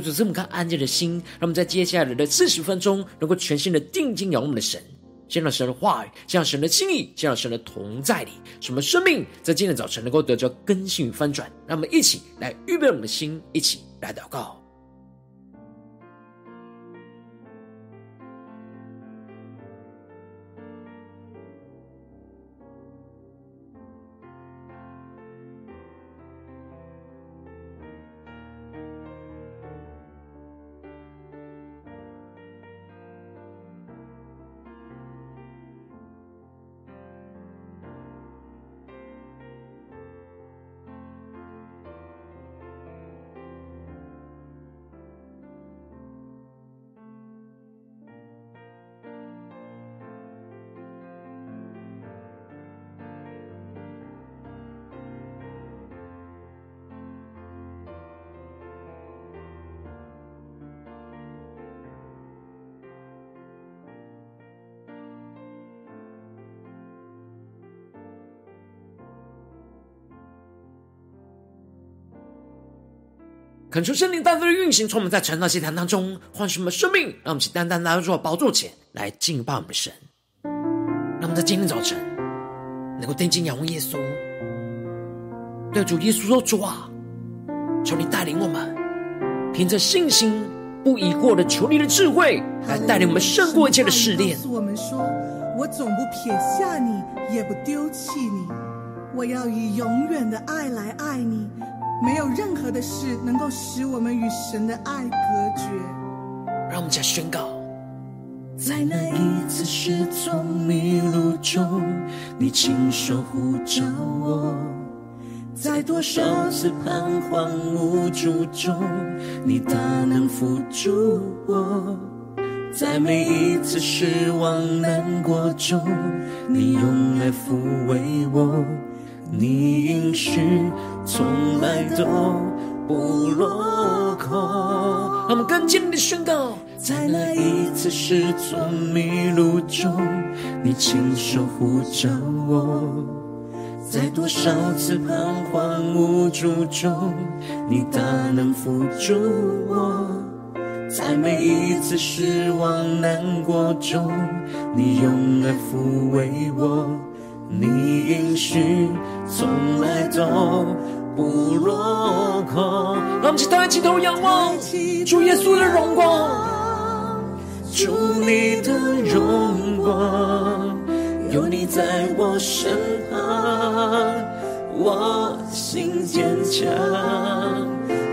就是这么看安静的心，让我们在接下来的四十分钟，能够全心的定睛仰望我们的神。见到神的话语，见到神的心意，见到神的同在里，什么生命在今天早晨能够得着更新与翻转。让我们一起来预备我们的心，一起来祷告。恳求圣灵单单的运行，从我们在晨祷祭坛当中唤醒我们的生命，让我们去单单来到宝座前来敬拜我们的神。让我们在今天早晨能够定睛仰望耶稣，对主耶稣说：“主啊，求你带领我们，凭着信心不疑惑的求你的智慧，来带领我们胜过一切的试炼。”告诉我们说：“我总不撇下你，也不丢弃你，我要以永远的爱来爱你。”没有任何的事能够使我们与神的爱隔绝。让我们再宣告，在那一次失踪迷路中，你亲手呼召我；在多少次彷徨无助中，你大能扶助我；在每一次失望难过中，你用爱抚慰我。你应许从来都不落空。让我们更坚定的宣告，在那一次失踪迷路中，你亲手护着我；在多少次彷徨无助中，你大能扶助我；在每一次失望难过中，你用爱抚慰我。你应许从来都不落空。让我们起抬起头仰望主耶稣的荣光，主你的荣光，有你在我身旁，我心坚强。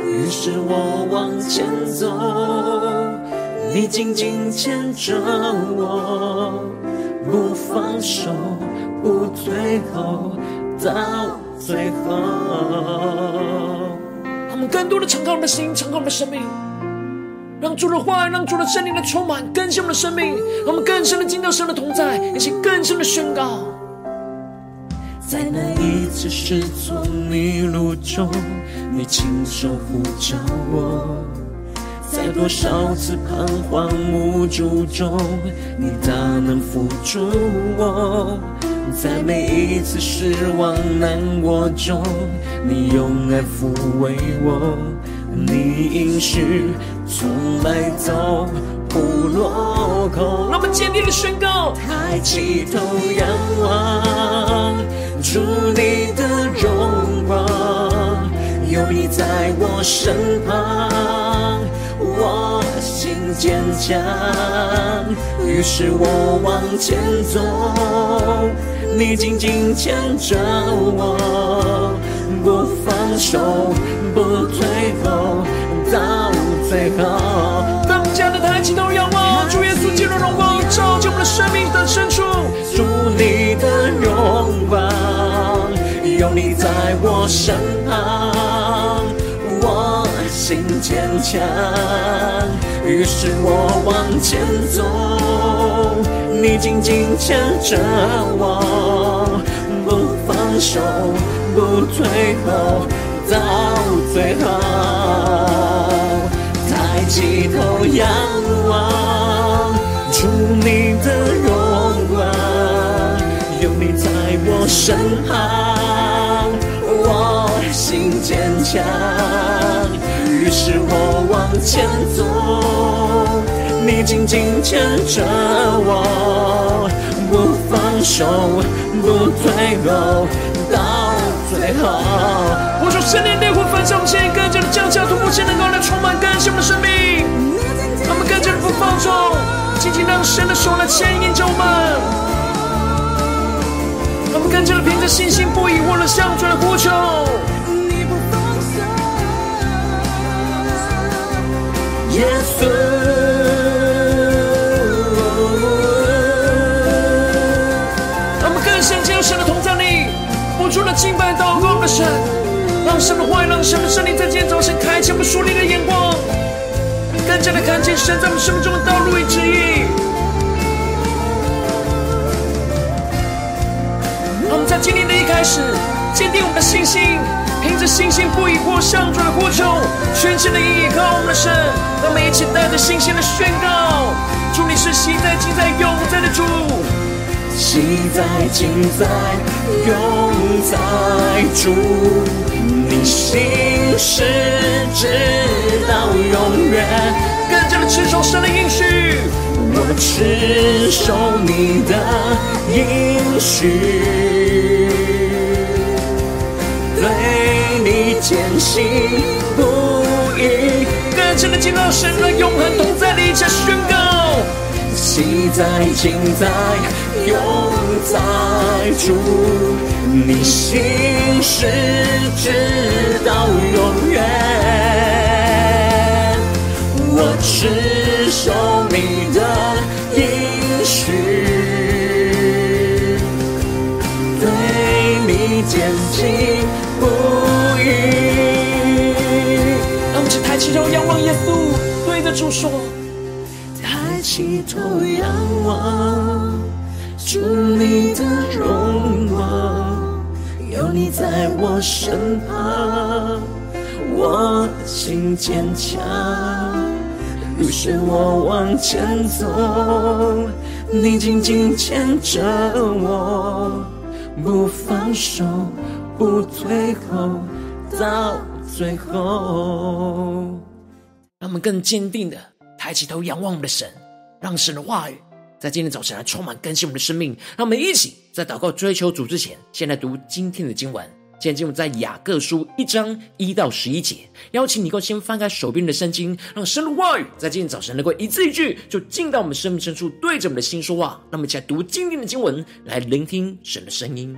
于是我往前走，你紧紧牵着我，不放手。不退后，到最后。他们更多的敞开我们的心，敞开我们的生命，让主的话语，让主的圣灵来充满更新我们的生命，让我们更深的进到神的同在，一起更深的宣告。在那一次失足迷路中，你亲手呼召我；在多少次彷徨无助中，你大能扶住我。在每一次失望难过中，你用爱抚慰我，你应许从来都不落空。那么坚定的宣告，抬起头仰望，主你的荣光，有你在我身旁，我心坚强。于是我往前走，你紧紧牵着我，不放手，不退后，到最后。当家的抬起头仰望，主耶稣基督荣光照进我们的生命的深处，主你的荣光。有你在我身旁，心坚强。于是我往前走，你紧紧牵着我，不放手，不退后，到最后。抬起头仰望，主你的荣光，有你在我身旁，我心坚强。前走，你紧紧牵着我，不放手，不退后，到最后。我说圣灵烈火焚烧我们现在更加的降下突破性能够来充满更新我们的生命，他们更加的不放纵，紧紧让神的手来牵引着我们，他们更加的凭着信心不疑惑的向主来呼求。耶稣，让我们更深进入神的同在里，付出了敬拜祷告的神，让神的话语，让神的圣灵在今天早晨开启我们属灵的眼光，更加的看见神在我们生命中的道路与旨意。让我们在今天的一开始，坚定我们的信心。凭着信心不疑惑，向主的呼求，全心的依靠我们的神，让我们一起带着信心的宣告：主你是昔在、今在、永在的主，昔在、今在、永在主，你心是直到永远，更加的持守神的应许，我持守你的应许。坚信不疑，更深的进到神的永恒同在里，下宣告：昔在、今在、永在主，你心是直到永远。我只守你的应许，对你坚信不。抬起头仰望耶稣，对着主说：抬起头仰望，主你的荣光，有你在我身旁，我心坚强。于是我往前走，你紧紧牵着我，不放手，不退后，到。最后，让我们更坚定的抬起头仰望我们的神，让神的话语在今天早晨来充满更新我们的生命。让我们一起在祷告追求主之前，先来读今天的经文。今天经文在雅各书一章一到十一节。邀请你够先翻开手边的圣经，让神的话语在今天早晨能够一字一句就进到我们生命深处，对着我们的心说话。让我们一起来读今天的经文，来聆听神的声音。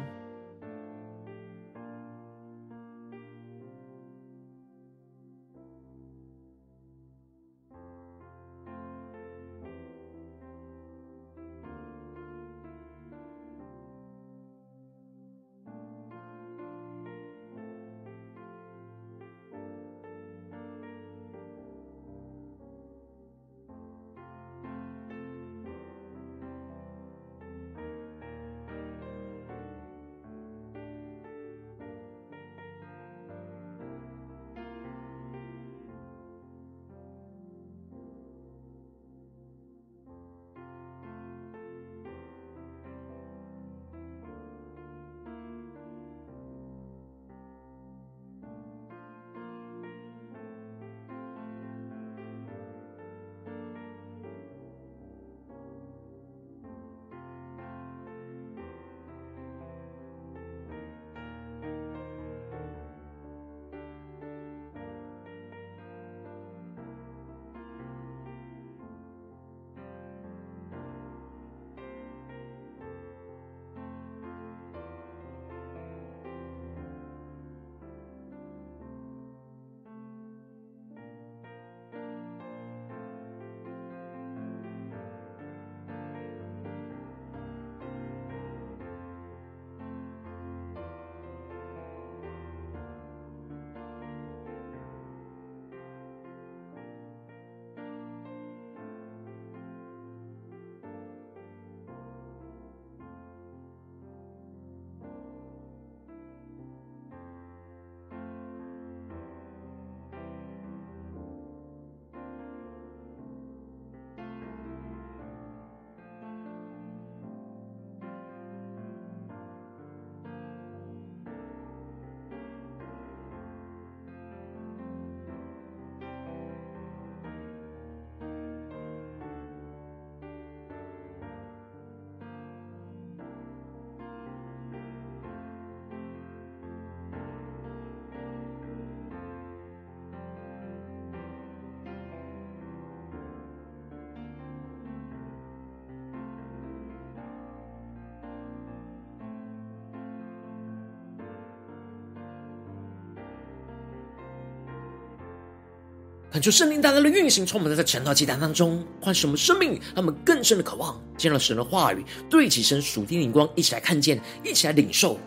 恳求圣灵大大的运行，充满在这晨祷祭坛当中，唤醒我们生命，让我们更深的渴望见到神的话语，对齐神属天灵光，一起来看见，一起来领受。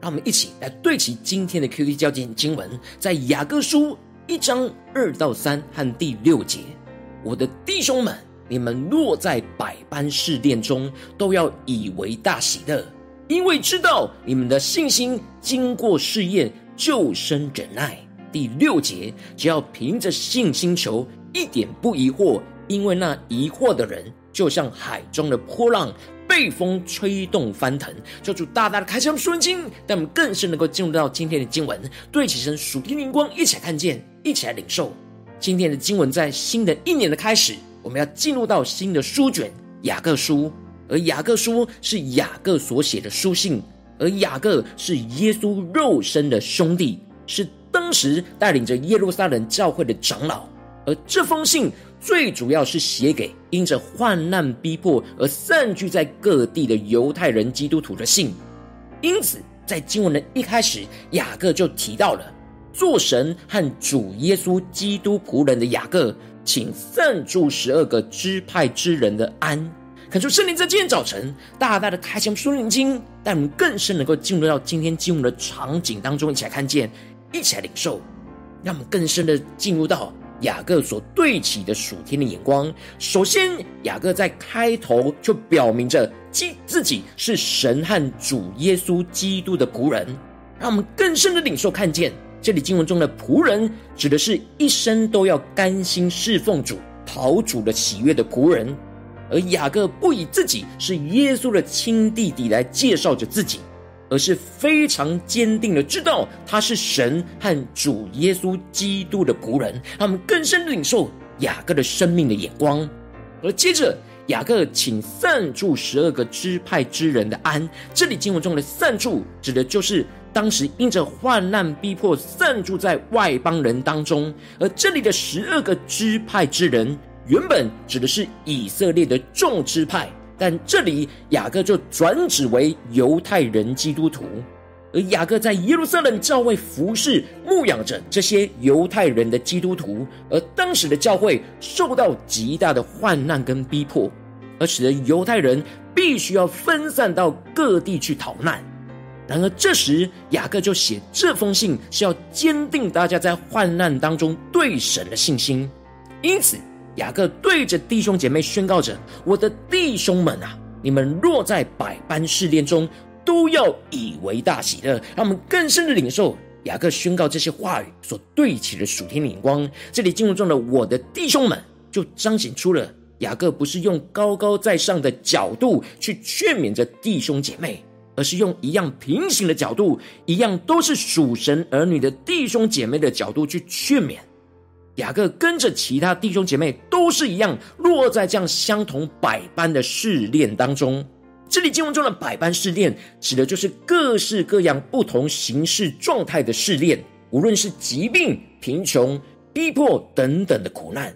让我们一起来对齐今天的 QT 焦点经文，在雅各书一章二到三和第六节。我的弟兄们，你们若在百般试炼中，都要以为大喜乐，因为知道你们的信心经过试验，就生忍耐。第六节，只要凭着信心求，一点不疑惑，因为那疑惑的人，就像海中的波浪，被风吹动翻腾。求主大大的开启我们属灵经，让我们更是能够进入到今天的经文，对起身属天灵光，一起来看见，一起来领受今天的经文。在新的一年的开始，我们要进入到新的书卷雅各书，而雅各书是雅各所写的书信，而雅各是耶稣肉身的兄弟，是。当时带领着耶路撒冷教会的长老，而这封信最主要是写给因着患难逼迫而散居在各地的犹太人基督徒的信。因此，在经文的一开始，雅各就提到了做神和主耶稣基督仆人的雅各，请散住十二个支派之人的安。恳求圣灵在今天早晨大大的开启属灵经，带我们更深能够进入到今天经文的场景当中，一起来看见。一起来领受，让我们更深的进入到雅各所对齐的属天的眼光。首先，雅各在开头就表明着自己是神和主耶稣基督的仆人，让我们更深的领受看见，这里经文中的仆人，指的是一生都要甘心侍奉主、讨主的喜悦的仆人。而雅各不以自己是耶稣的亲弟弟来介绍着自己。而是非常坚定的知道他是神和主耶稣基督的仆人，他们更深的领受雅各的生命的眼光。而接着，雅各请散住十二个支派之人的安。这里经文中的散住，指的就是当时因着患难逼迫散住在外邦人当中。而这里的十二个支派之人，原本指的是以色列的众支派。但这里雅各就转指为犹太人基督徒，而雅各在耶路撒冷教会服侍牧养着这些犹太人的基督徒，而当时的教会受到极大的患难跟逼迫，而使得犹太人必须要分散到各地去逃难。然而这时雅各就写这封信，是要坚定大家在患难当中对神的信心，因此。雅各对着弟兄姐妹宣告着：“我的弟兄们啊，你们若在百般试炼中，都要以为大喜乐。”让我们更深的领受雅各宣告这些话语所对齐的属天的眼光。这里进入中的“我的弟兄们”，就彰显出了雅各不是用高高在上的角度去劝勉着弟兄姐妹，而是用一样平行的角度，一样都是属神儿女的弟兄姐妹的角度去劝勉。雅各跟着其他弟兄姐妹都是一样，落在这样相同百般的试炼当中。这里经文中的百般试炼，指的就是各式各样不同形式状态的试炼，无论是疾病、贫穷、逼迫等等的苦难。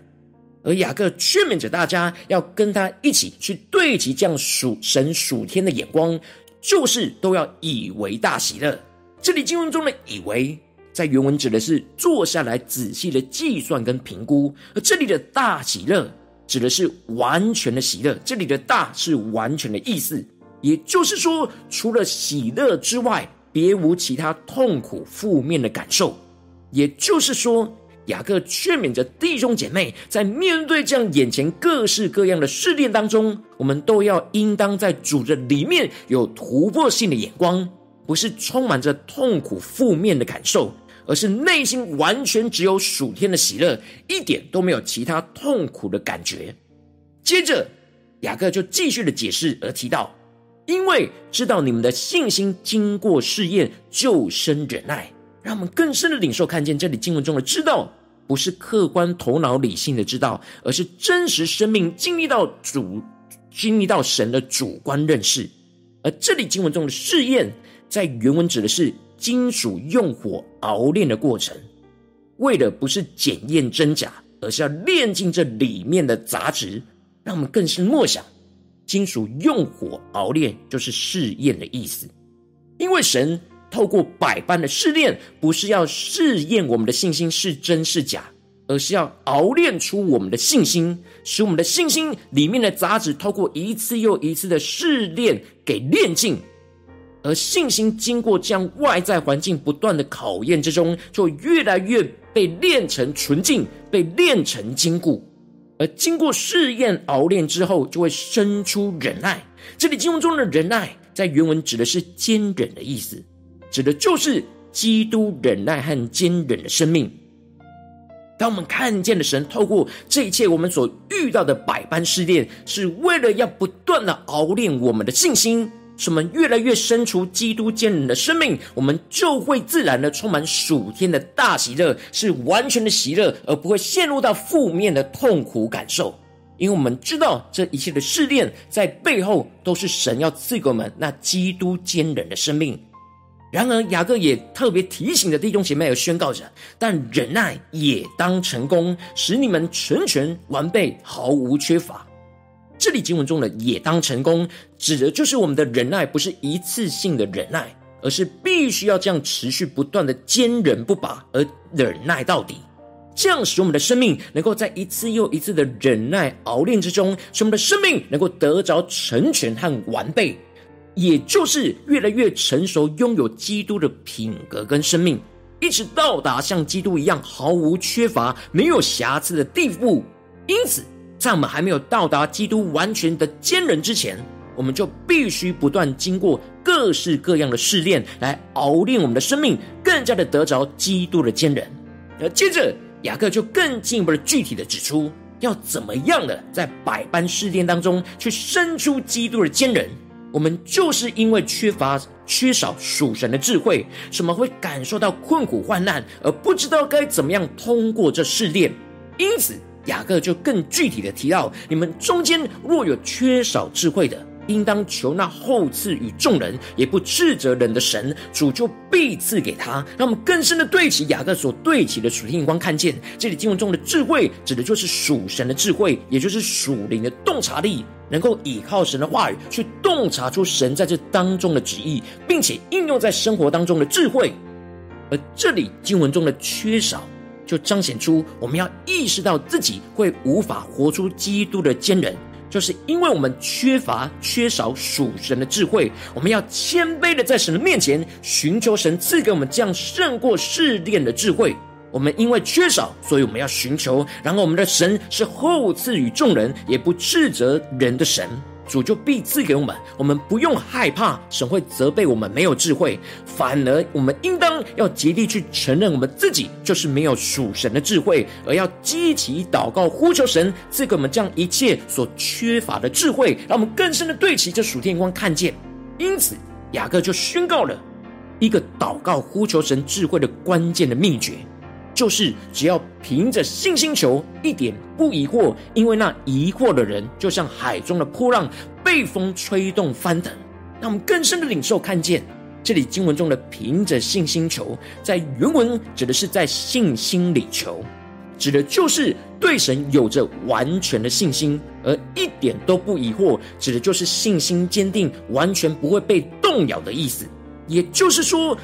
而雅各劝勉着大家，要跟他一起去对齐这样属神属天的眼光，就是都要以为大喜乐。这里经文中的以为。在原文指的是坐下来仔细的计算跟评估，而这里的大喜乐指的是完全的喜乐。这里的大是完全的意思，也就是说，除了喜乐之外，别无其他痛苦负面的感受。也就是说，雅各劝勉着弟兄姐妹，在面对这样眼前各式各样的试炼当中，我们都要应当在主的里面有突破性的眼光，不是充满着痛苦负面的感受。而是内心完全只有属天的喜乐，一点都没有其他痛苦的感觉。接着，雅各就继续的解释而提到，因为知道你们的信心经过试验，就生忍耐。让我们更深的领受看见这里经文中的知道，不是客观头脑理性的知道，而是真实生命经历到主、经历到神的主观认识。而这里经文中的试验，在原文指的是。金属用火熬炼的过程，为的不是检验真假，而是要炼净这里面的杂质，让我们更是默想，金属用火熬炼就是试验的意思。因为神透过百般的试炼，不是要试验我们的信心是真是假，而是要熬炼出我们的信心，使我们的信心里面的杂质透过一次又一次的试炼给炼净，而信心经过这样外在环境不断的考验之中，就越来越被炼成纯净，被炼成坚固。而经过试验熬炼之后，就会生出忍耐。这里经文中的忍耐，在原文指的是坚忍的意思，指的就是基督忍耐和坚忍的生命。当我们看见了神透过这一切我们所遇到的百般试炼，是为了要不断的熬炼我们的信心，使我们越来越生出基督坚忍的生命，我们就会自然的充满属天的大喜乐，是完全的喜乐，而不会陷入到负面的痛苦感受。因为我们知道这一切的试炼在背后都是神要赐给我们那基督坚忍的生命。然而，雅各也特别提醒着弟兄姐妹，而宣告着：但忍耐也当成功，使你们成全完备，毫无缺乏。这里经文中的“也当成功”，指的就是我们的忍耐不是一次性的忍耐，而是必须要这样持续不断的坚忍不拔，而忍耐到底。这样使我们的生命能够在一次又一次的忍耐熬炼之中，使我们的生命能够得着成全和完备。也就是越来越成熟，拥有基督的品格跟生命，一直到达像基督一样毫无缺乏、没有瑕疵的地步。因此，在我们还没有到达基督完全的坚忍之前，我们就必须不断经过各式各样的试炼，来熬炼我们的生命，更加的得着基督的坚忍。而接着，雅各就更进一步的具体的指出，要怎么样的在百般试炼当中去生出基督的坚忍。我们就是因为缺乏、缺少属神的智慧，什么会感受到困苦患难，而不知道该怎么样通过这试炼。因此，雅各就更具体的提到：你们中间若有缺少智慧的，应当求那厚赐与众人，也不斥责人的神，主就必赐给他。让我们更深的对齐雅各所对齐的属天眼光，看见这里经文中的智慧，指的就是属神的智慧，也就是属灵的洞察力。能够依靠神的话语去洞察出神在这当中的旨意，并且应用在生活当中的智慧。而这里经文中的缺少，就彰显出我们要意识到自己会无法活出基督的坚忍，就是因为我们缺乏、缺少属神的智慧。我们要谦卑的在神的面前寻求神赐给我们这样胜过试炼的智慧。我们因为缺少，所以我们要寻求。然后我们的神是厚赐与众人，也不斥责人的神，主就必赐给我们。我们不用害怕神会责备我们没有智慧，反而我们应当要竭力去承认我们自己就是没有属神的智慧，而要积极祷告呼求神赐给我们这样一切所缺乏的智慧，让我们更深的对齐这属天光看见。因此，雅各就宣告了一个祷告呼求神智慧的关键的秘诀。就是只要凭着信心求，一点不疑惑，因为那疑惑的人就像海中的波浪，被风吹动翻腾。那我们更深的领受看见，这里经文中的凭着信心求，在原文指的是在信心里求，指的就是对神有着完全的信心，而一点都不疑惑，指的就是信心坚定，完全不会被动摇的意思。也就是说，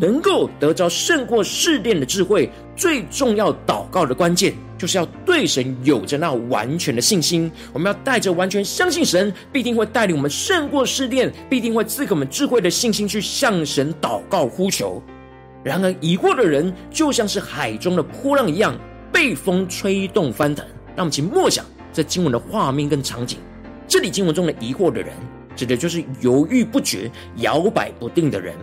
能够得着胜过试炼的智慧，最重要祷告的关键，就是要对神有着那完全的信心。我们要带着完全相信神必定会带领我们胜过试炼，必定会赐给我们智慧的信心去向神祷告呼求。然而疑惑的人，就像是海中的波浪一样，被风吹动翻腾。让我们请默想这经文的画面跟场景。这里经文中的疑惑的人，指的就是犹豫不决、摇摆不定的人。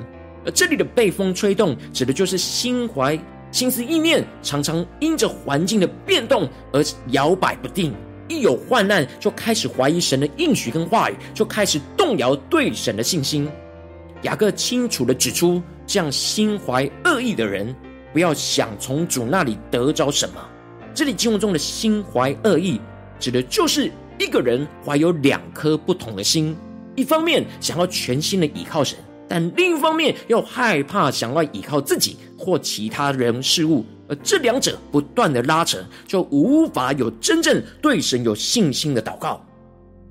这里的被风吹动，指的就是心怀心思意念常常因着环境的变动而摇摆不定，一有患难就开始怀疑神的应许跟话语，就开始动摇对神的信心。雅各清楚地指出，这样心怀恶意的人，不要想从主那里得着什么。这里经文中的心怀恶意，指的就是一个人怀有两颗不同的心，一方面想要全心的倚靠神。但另一方面又害怕想要依靠自己或其他人事物，而这两者不断的拉扯，就无法有真正对神有信心的祷告。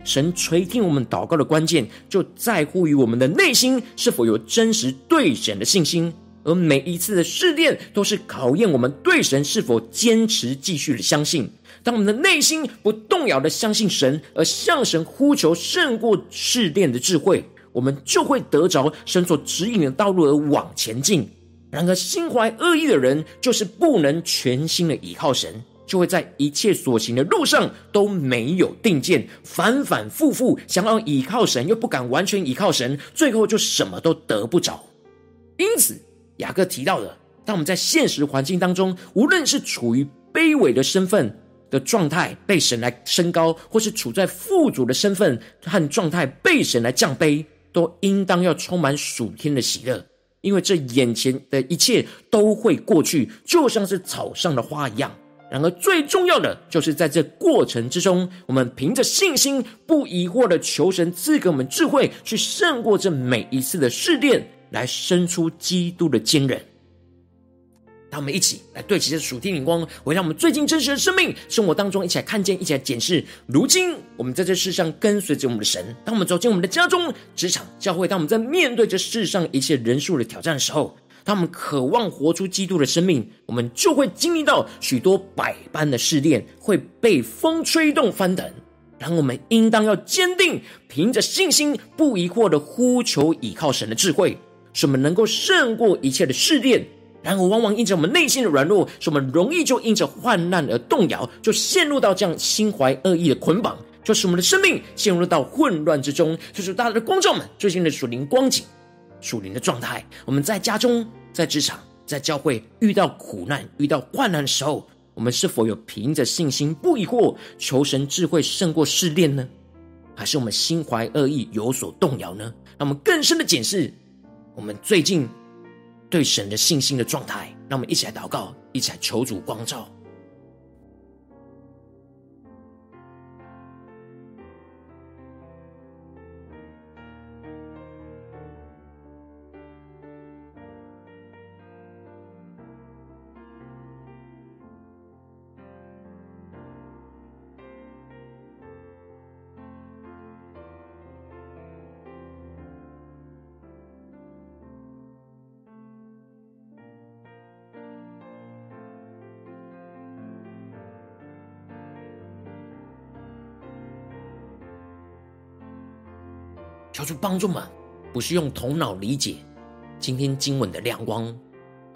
神垂听我们祷告的关键，就在乎于我们的内心是否有真实对神的信心。而每一次的试炼都是考验我们对神是否坚持继续的相信。当我们的内心不动摇的相信神，而向神呼求胜过试炼的智慧，我们就会得着神所指引的道路而往前进。然而，心怀恶意的人，就是不能全心的倚靠神，就会在一切所行的路上都没有定见，反反复复想要倚靠神，又不敢完全倚靠神，最后就什么都得不着。因此，雅各提到的，当我们在现实环境当中，无论是处于卑微的身份的状态被神来升高，或是处在富足的身份和状态被神来降卑，都应当要充满属天的喜乐。因为这眼前的一切都会过去，就像是草上的花一样。然而，最重要的就是在这过程之中，我们凭着信心，不疑惑的求神赐给我们智慧，去胜过这每一次的试炼，来生出基督的坚韧。让我们一起来对齐这属天灵光，回到我们最近真实的生命生活当中，一起来看见，一起来检视。如今我们在这世上跟随着我们的神，当我们走进我们的家中、职场、教会，当我们在面对这世上一切人数的挑战的时候，当我们渴望活出基督的生命，我们就会经历到许多百般的试炼，会被风吹动翻腾。然后我们应当要坚定，凭着信心，不疑惑的呼求，倚靠神的智慧，使我们能够胜过一切的试炼。然而，往往因着我们内心的软弱，使我们容易就因着患难而动摇，就陷入到这样心怀恶意的捆绑，就使我们的生命陷入到混乱之中。就是大家的观众们最近的属灵光景、属灵的状态。我们在家中、在职场、在教会遇到苦难、遇到患难的时候，我们是否有凭着信心不疑惑，求神智慧胜过试炼呢？还是我们心怀恶意有所动摇呢？让我们更深的检视我们最近。对神的信心的状态，让我们一起来祷告，一起来求主光照。主帮助们，不是用头脑理解今天经文的亮光，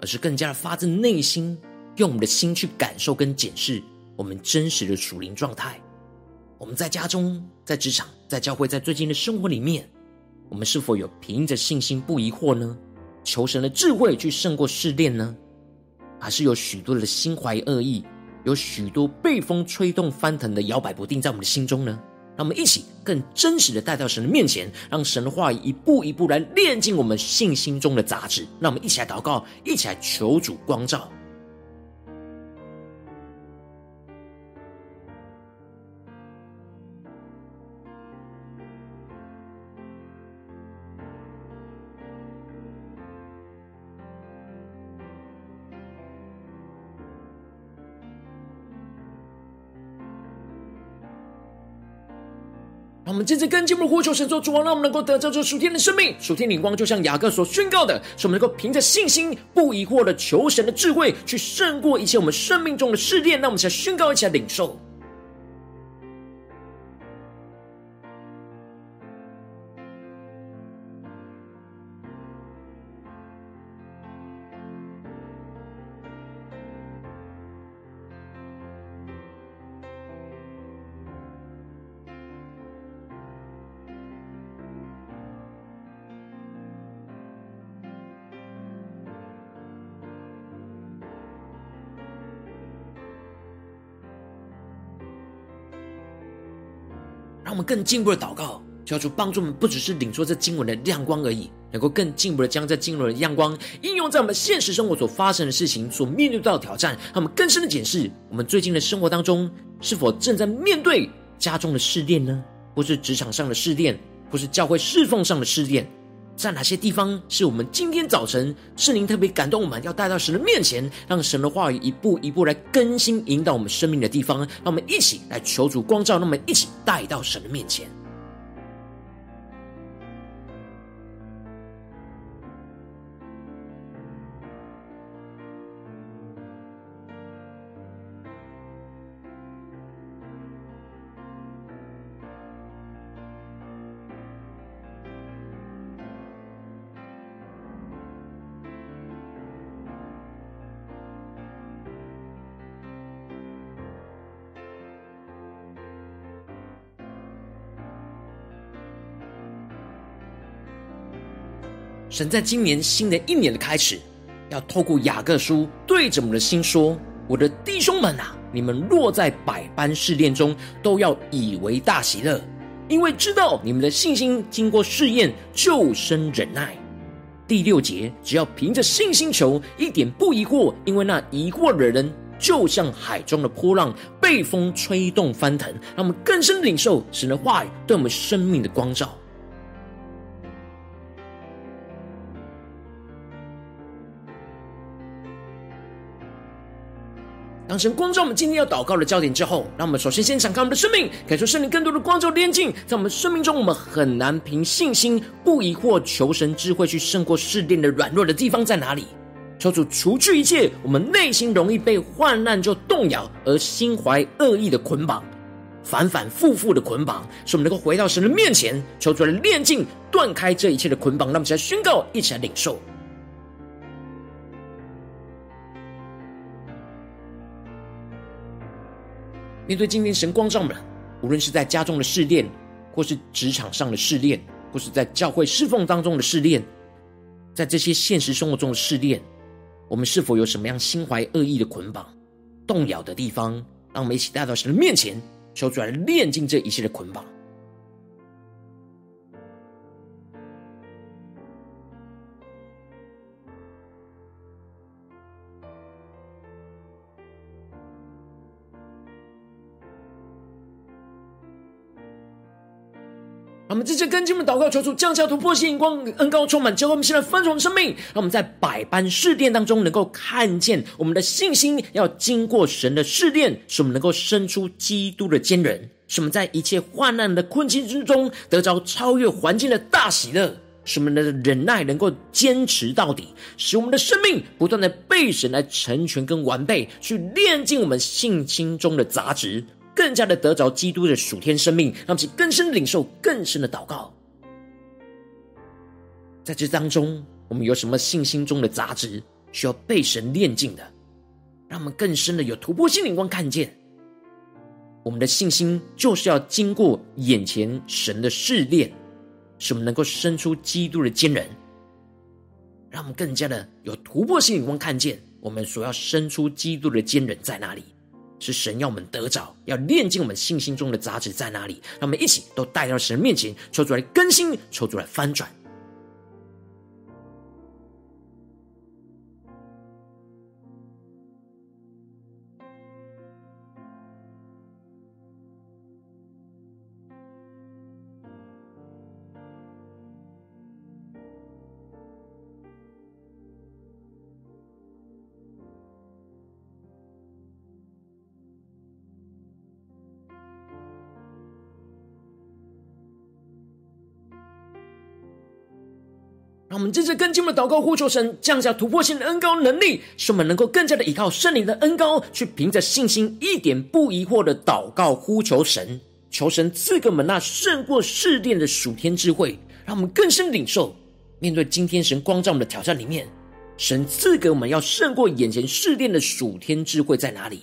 而是更加的发自内心，用我们的心去感受跟检视我们真实的属灵状态。我们在家中、在职场、在教会，在最近的生活里面，我们是否有凭着信心不疑惑呢？求神的智慧去胜过试炼呢？还是有许多的心怀恶意，有许多被风吹动翻腾的摇摆不定在我们的心中呢？让我们一起更真实的带到神的面前，让神的话语一步一步来炼净我们信心中的杂质。让我们一起来祷告，一起来求主光照。我们真正跟进我们呼求神做，主王，让我们能够得着这属天的生命，属天灵光，就像雅各所宣告的，使我们能够凭着信心，不疑惑的求神的智慧，去胜过一切我们生命中的试炼。让我们先宣告，一下领受。我们更进一步的祷告，求主帮助我们，不只是领受这经文的亮光而已，能够更进一步的将这经文的亮光应用在我们现实生活所发生的事情、所面对到的挑战。让我们更深的检视，我们最近的生活当中，是否正在面对家中的试炼呢？或是职场上的试炼，或是教会侍奉上的试炼？在哪些地方是我们今天早晨圣灵特别感动我们要带到神的面前，让神的话语一步一步来更新引导我们生命的地方？让我们一起来求主光照，让我们一起带到神的面前。神在今年新的一年的开始，要透过雅各书对着我们的心说：“我的弟兄们啊，你们若在百般试炼中，都要以为大喜乐，因为知道你们的信心经过试验，就生忍耐。”第六节，只要凭着信心求，一点不疑惑，因为那疑惑的人，就像海中的波浪，被风吹动翻腾。让我们更深领受神的话语对我们生命的光照。当神光照我们今天要祷告的焦点之后，让我们首先先敞开我们的生命，感受圣灵更多的光照炼净，在我们生命中，我们很难凭信心不疑惑求神智慧去胜过试炼的软弱的地方在哪里？求主除去一切我们内心容易被患难就动摇而心怀恶意的捆绑，反反复复的捆绑，使我们能够回到神的面前，求主来炼净断开这一切的捆绑。让我们一起来宣告，一起来领受。面对今天神光照门，无论是在家中的试炼，或是职场上的试炼，或是在教会侍奉当中的试炼，在这些现实生活中的试炼，我们是否有什么样心怀恶意的捆绑、动摇的地方？让我们一起带到神的面前，求主来炼净这一切的捆绑。我们直接跟进我们祷告，求主降下突破性眼光，恩膏充满，教会我们现在丰盛的生命。让我们在百般试炼当中，能够看见我们的信心要经过神的试炼，使我们能够生出基督的坚韧，使我们在一切患难的困境之中，得着超越环境的大喜乐，使我们的忍耐能够坚持到底，使我们的生命不断的被神来成全跟完备，去炼净我们信心中的杂质。更加的得着基督的属天生命，让其更深领受更深的祷告。在这当中，我们有什么信心中的杂质需要被神炼净的？让我们更深的有突破性眼光，看见我们的信心就是要经过眼前神的试炼，使我们能够生出基督的坚韧。让我们更加的有突破性眼光，看见我们所要生出基督的坚韧在哪里。是神要我们得着，要炼净我们信心中的杂质在哪里？让我们一起都带到神面前，抽出来更新，抽出来翻转。让我们真正跟进我们的祷告，呼求神降下突破性的恩膏能力，使我们能够更加的依靠圣灵的恩膏，去凭着信心一点不疑惑的祷告呼求神，求神赐给我们那胜过试炼的属天智慧，让我们更深领受。面对今天神光照我们的挑战里面，神赐给我们要胜过眼前试炼的属天智慧在哪里？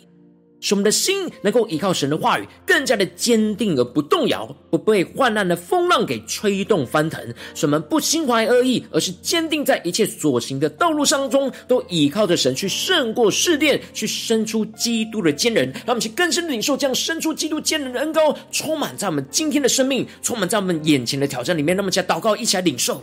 使我们的心能够依靠神的话语，更加的坚定而不动摇，不被患难的风浪给吹动翻腾。使我们不心怀恶意，而是坚定在一切所行的道路上中，都依靠着神去胜过试炼，去生出基督的坚韧。让我们去更深的领受这样生出基督坚韧的恩膏，充满在我们今天的生命，充满在我们眼前的挑战里面。那么，加祷告，一起来领受。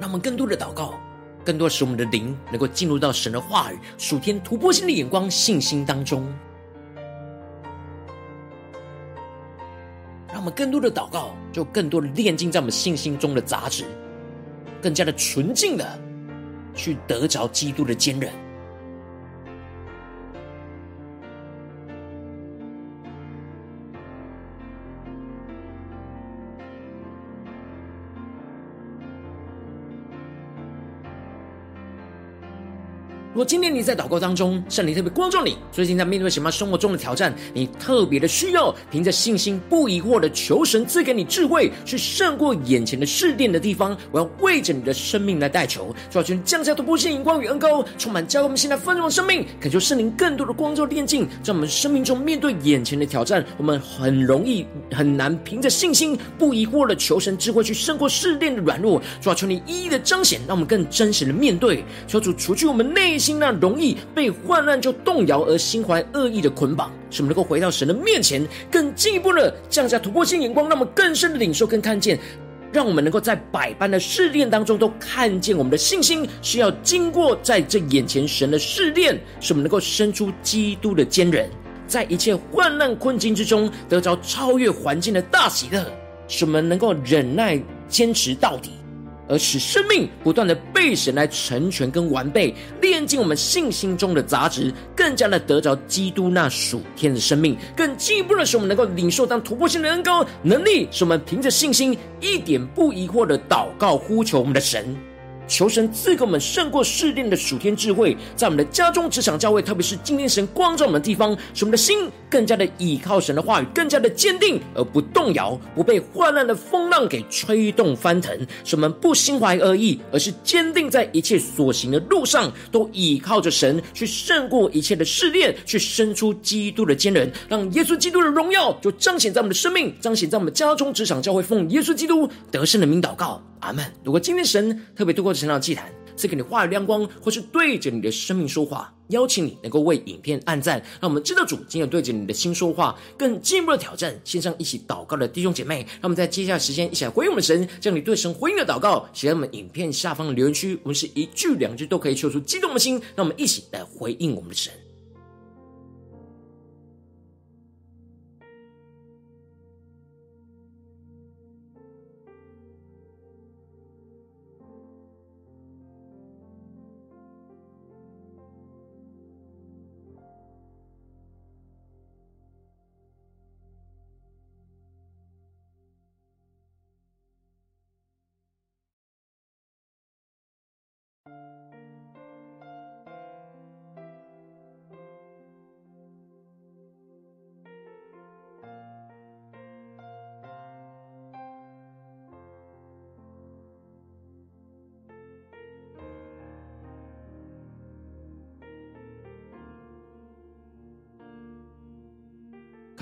让我们更多的祷告，更多使我们的灵能够进入到神的话语、属天突破性的眼光、信心当中。让我们更多的祷告，就更多的炼净在我们信心中的杂质，更加的纯净的去得着基督的坚韧。今天你在祷告当中，圣灵特别光照你，最近在面对什么生活中的挑战，你特别的需要凭着信心，不疑惑的求神赐给你智慧，去胜过眼前的试炼的地方。我要为着你的生命来代求，求主降下突破性眼光与恩膏，充满教会我们现在丰盛的生命，恳求圣灵更多的光照炼净，在我们生命中面对眼前的挑战，我们很容易很难凭着信心，不疑惑的求神智慧，去胜过试炼的软弱。主啊，求你一一的彰显，让我们更真实的面对。求主除去我们内心。那容易被患难就动摇而心怀恶意的捆绑，使我们能够回到神的面前，更进一步的降下突破性眼光，让我们更深的领受跟看见，让我们能够在百般的试炼当中都看见我们的信心是要经过在这眼前神的试炼，使我们能够生出基督的坚韧，在一切患难困境之中得着超越环境的大喜乐，使我们能够忍耐坚持到底。而使生命不断的被神来成全跟完备，炼尽我们信心中的杂质，更加的得着基督那属天的生命，更进一步的使我们能够领受当突破性的恩高能力，使我们凭着信心一点不疑惑的祷告呼求我们的神。求神赐给我们胜过试炼的属天智慧，在我们的家中、职场、教会，特别是今天神光照我们的地方，使我们的心更加的倚靠神的话语，更加的坚定而不动摇，不被患难的风浪给吹动翻腾。使我们不心怀恶意，而是坚定在一切所行的路上，都倚靠着神去胜过一切的试炼，去生出基督的坚韧，让耶稣基督的荣耀就彰显在我们的生命，彰显在我们家中、职场、教会，奉耶稣基督得胜的名祷告。阿门。如果今天神特别透过成长祭坛赐给你话语亮光，或是对着你的生命说话，邀请你能够为影片按赞，让我们知道主今天对着你的心说话，更进一步的挑战线上一起祷告的弟兄姐妹，让我们在接下来时间一起来回应我们的神，将你对神回应的祷告写在我们影片下方的留言区，我们是一句两句都可以说出激动的心，让我们一起来回应我们的神。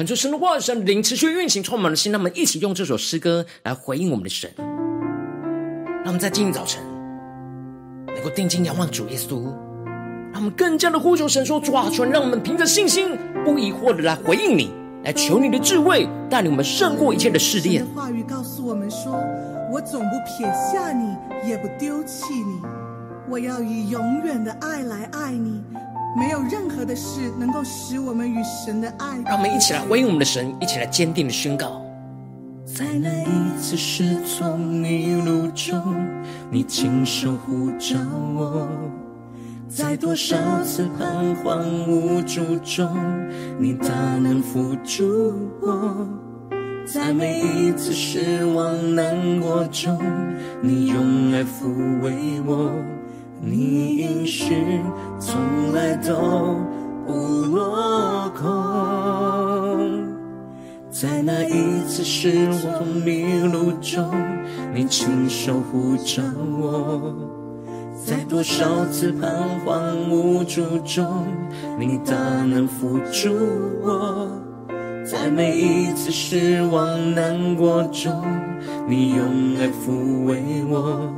恳求神的话语、神灵持续运行，充满了心。让我们一起用这首诗歌来回应我们的神。让我们在今天早晨能够定睛仰望主耶稣，让我们更加的呼求神说：“主啊，求让我们凭着信心，不疑惑的来回应你，来求你的智慧，带领我们胜过一切的试炼。”话语告诉我们说：“我总不撇下你，也不丢弃你，我要以永远的爱来爱你。”没有任何的事能够使我们与神的爱。让我们一起来回应我们的神，一起来坚定的宣告。在那一次失踪迷路中，你亲手护着我，在多少次彷徨无助中，你大能扶住我；在每一次失望难过中，你用爱抚慰我。你应许从来都不落空。在那一次失望迷路中，你亲手护着我。在多少次彷徨无助中，你大能扶助我；在每一次失望难过中，你用爱抚慰我。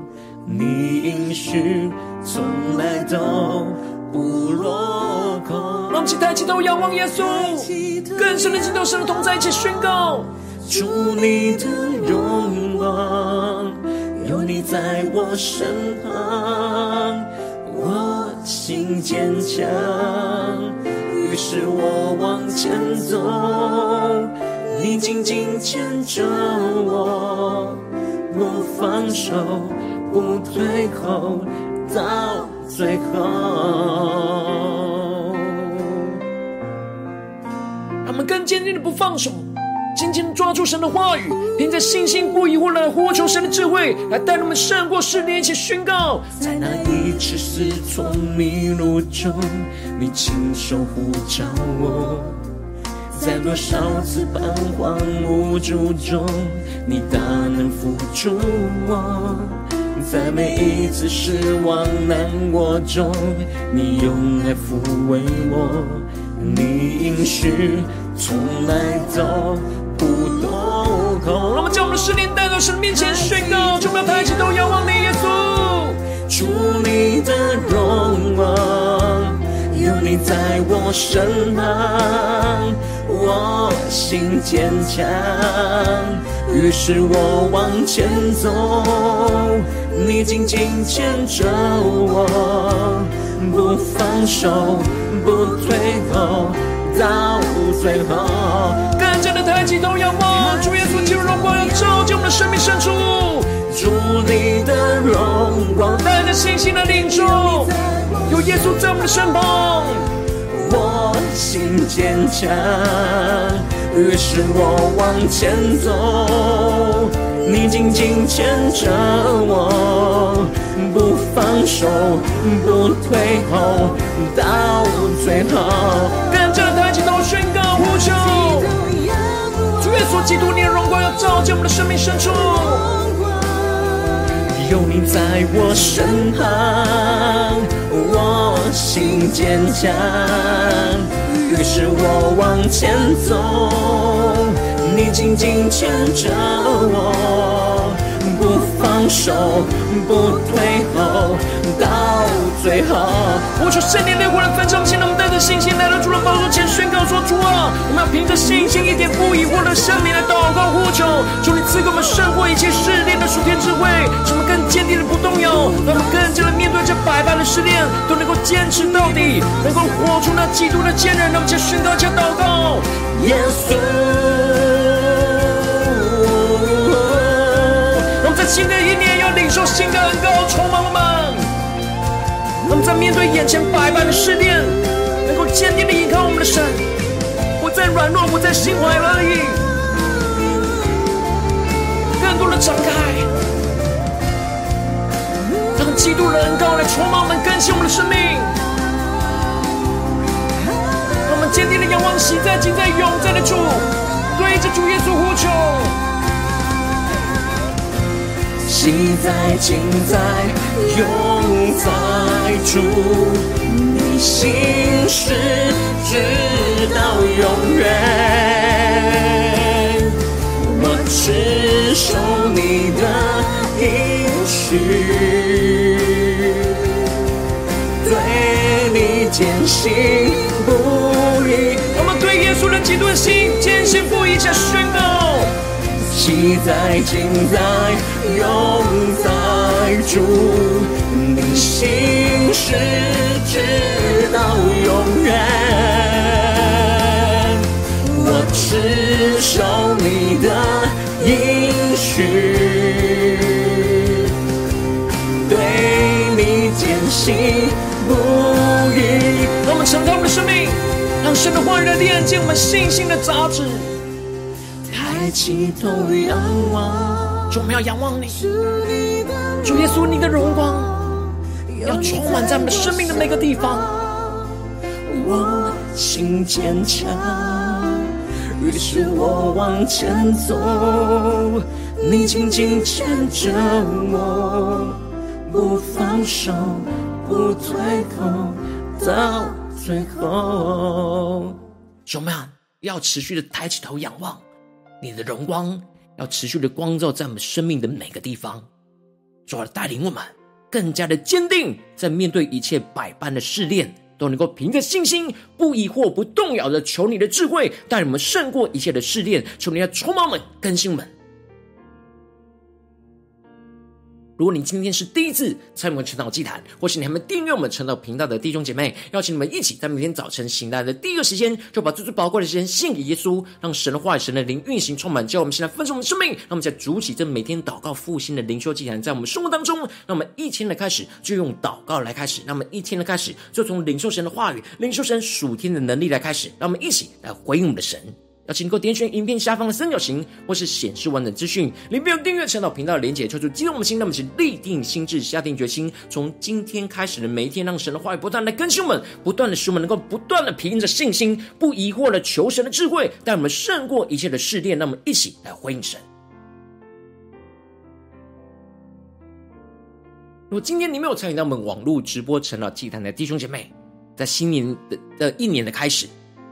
你应许从来都不落空。让我们抬起头仰望耶稣，更深的敬拜，神的同在一起宣告：主你的荣光。有你在我身旁，我心坚强，于是我往前走。你紧紧牵着我，不放手，不退后，到最后。他们更坚定的不放手。紧紧抓住神的话语，凭着信心不疑惑来呼求神的智慧，来带我们胜过试炼，一起宣告。在那一次失措迷路中，你亲手护着我；在多少次彷徨无助中，你大能扶助我；在每一次失望难过中，你用爱抚慰我。你应许从来都。不落空。让我们将我们的试炼带到神面前宣告，就不要抬起头仰望你耶稣。主你的荣光，有你在我身旁，我心坚强，于是我往前走，你紧紧牵着我，不放手，不退后，到最后。更加的抬起头仰望，主耶稣进入荣光，要照进我们的生命深处。主你的荣光，带着信心的领受，有耶稣在我们的身旁，我心坚强，于是我往前走，你紧紧牵着我，不放手，不退后，到最后。跟着抬起头宣告呼求。耶稣基督，你的荣光要照进我们的生命深处。有你在我身旁，我心坚强，于是我往前走，紧紧牵着我，不放手，不退后，到最后。我求圣灵烈火的焚烧，现在我们带着信心来到主的宝座前，宣告说：主啊，我们要凭着信心，一点不疑惑的向你来祷告呼求，求你赐给我们胜过一切试炼的属天智慧，使我们更坚定的不动摇，让我们更加的面对这百般的试炼，都能够坚持到底，能够活出那基督的坚韧。让我们先宣告，先祷告，耶稣。新的一年要领受新的恩膏，充满我们。我们在面对眼前百般的试炼，能够坚定的依靠我们的神，不再软弱，不再心怀而已，更多的敞开，让基督的恩膏来充满我们，更新我们的生命。我们坚定的仰望喜在、今在、永在的主，对着主耶稣呼求。喜在、情在、永在主，你心事直到永远。我持守你的应许，对你坚信不疑。我们对耶稣的基督的心坚信不疑，且宣告。喜在、今在、永在主，你心事直到永远。我持守你的应许，对你坚信不。们敞开我们的生命，让神的话语来炼净我们信心的杂质。抬起头仰望，主，我们要仰望你，主耶稣，你的荣光要充满在我们生命的每个地方。我心坚强，于是我往前走，你紧紧牵着我，不放手，不退后，到最后。主，我们要持续的抬起头仰望。你的荣光要持续的光照在我们生命的每个地方，主啊，带领我们更加的坚定，在面对一切百般的试炼，都能够凭着信心，不疑惑、不动摇的求你的智慧，带领我们胜过一切的试炼。求你要充满我们、更新我们。如果你今天是第一次参与我们晨祷祭坛，或是你还没订阅我们晨祷频道的弟兄姐妹，邀请你们一起在每天早晨醒来的第一个时间，就把最最宝贵的时间献给耶稣，让神的话语、神的灵运行充满，叫我们现在分盛我们的生命。让我们在主起这每天祷告复兴的灵修祭坛，在我们生活当中，让我们一天的开始就用祷告来开始，让我们一天的开始就从领受神的话语、领受神属天的能力来开始，让我们一起来回应我们的神。要请你给我点选影片下方的三角形，或是显示完整资讯，里面有订阅晨祷频道的连结，求主激动我们的心，让我们去立定心志，下定决心，从今天开始的每一天，让神的话语不断的更新我们，不断的使我们能够不断的凭着信心，不疑惑的求神的智慧，带我们胜过一切的试炼。让我们一起来回应神。如果今天你没有参与到我们网络直播晨祷祭坛的弟兄姐妹，在新年的的一年的开始。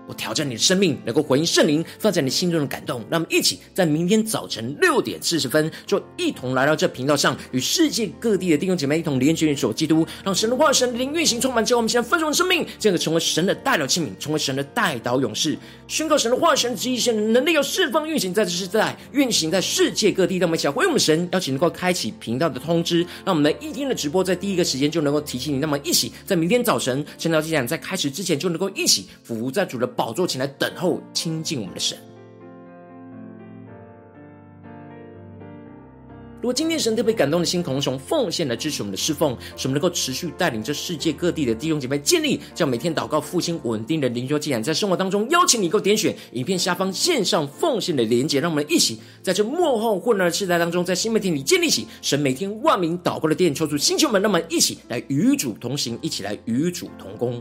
我挑战你的生命，能够回应圣灵放在你心中的感动。让我们一起在明天早晨六点四十分，就一同来到这频道上，与世界各地的弟兄姐妹一同连接、联手基督，让神的话、神的灵运行充满，叫我们现在丰盛的生命，这个成为神的代祷器皿，成为神的代祷勇士，宣告神的话、神的旨意、神的能力要释放运行在这世代，运行在世界各地。让我们一起来回应我们神，邀请能够开启频道的通知，让我们的一天的直播在第一个时间就能够提醒你。那么一起在明天早晨晨祷祭坛在开始之前，就能够一起俯伏在主的宝座前来等候亲近我们的神。如果今天神特别感动的心，同从奉献来支持我们的侍奉，使我们能够持续带领着世界各地的弟兄姐妹建立这样每天祷告复兴稳定的灵修祭坛，在生活当中邀请你够点选影片下方线上奉献的连结，让我们一起在这幕后混乱的时代当中，在新媒体里建立起神每天万名祷告的殿，求主星球们，让我们一起来与主同行，一起来与主同工。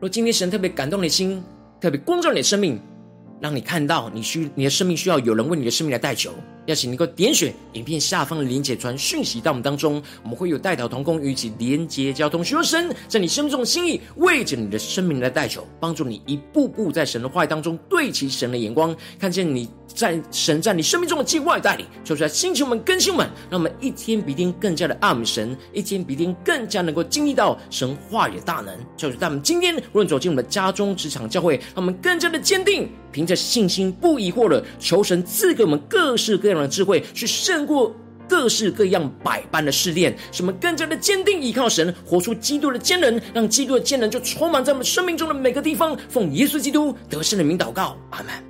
若今天神特别感动你的心，特别光照你的生命，让你看到你需你的生命需要有人为你的生命来代求。邀请能够点选影片下方的连结，传讯息到我们当中，我们会有代祷同工与其连结交通，寻求神在你生命中的心意，为着你的生命来代求，帮助你一步步在神的话语当中对齐神的眼光，看见你在神在你生命中的计划带领，求出来星球们更新们，让我们一天比一天更加的爱神，一天比一天更加能够经历到神话语的大能。就是在我们今天无论走进我们的家中、职场、教会，让我们更加的坚定，凭着信心不疑惑的求神赐给我们各式各这样的智慧，去胜过各式各样百般的试炼，什么更加的坚定依靠神，活出基督的坚韧，让基督的坚韧就充满在我们生命中的每个地方。奉耶稣基督得胜的名祷告，阿门。